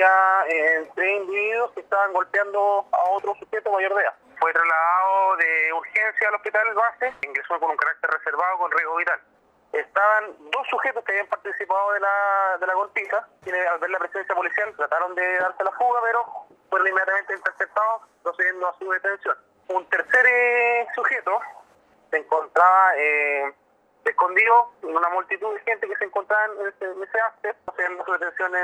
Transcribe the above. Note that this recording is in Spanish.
había eh, tres individuos que estaban golpeando a otro sujeto mayor de edad. Fue trasladado de urgencia al hospital base, ingresó con un carácter reservado con riesgo vital. Estaban dos sujetos que habían participado de la, de la golpiza, quienes al ver la presencia policial trataron de darse la fuga, pero fueron inmediatamente interceptados, procediendo a su detención. Un tercer eh, sujeto se encontraba eh, escondido en una multitud de gente que se encontraba en ese, en ese acto, haciendo su detenciones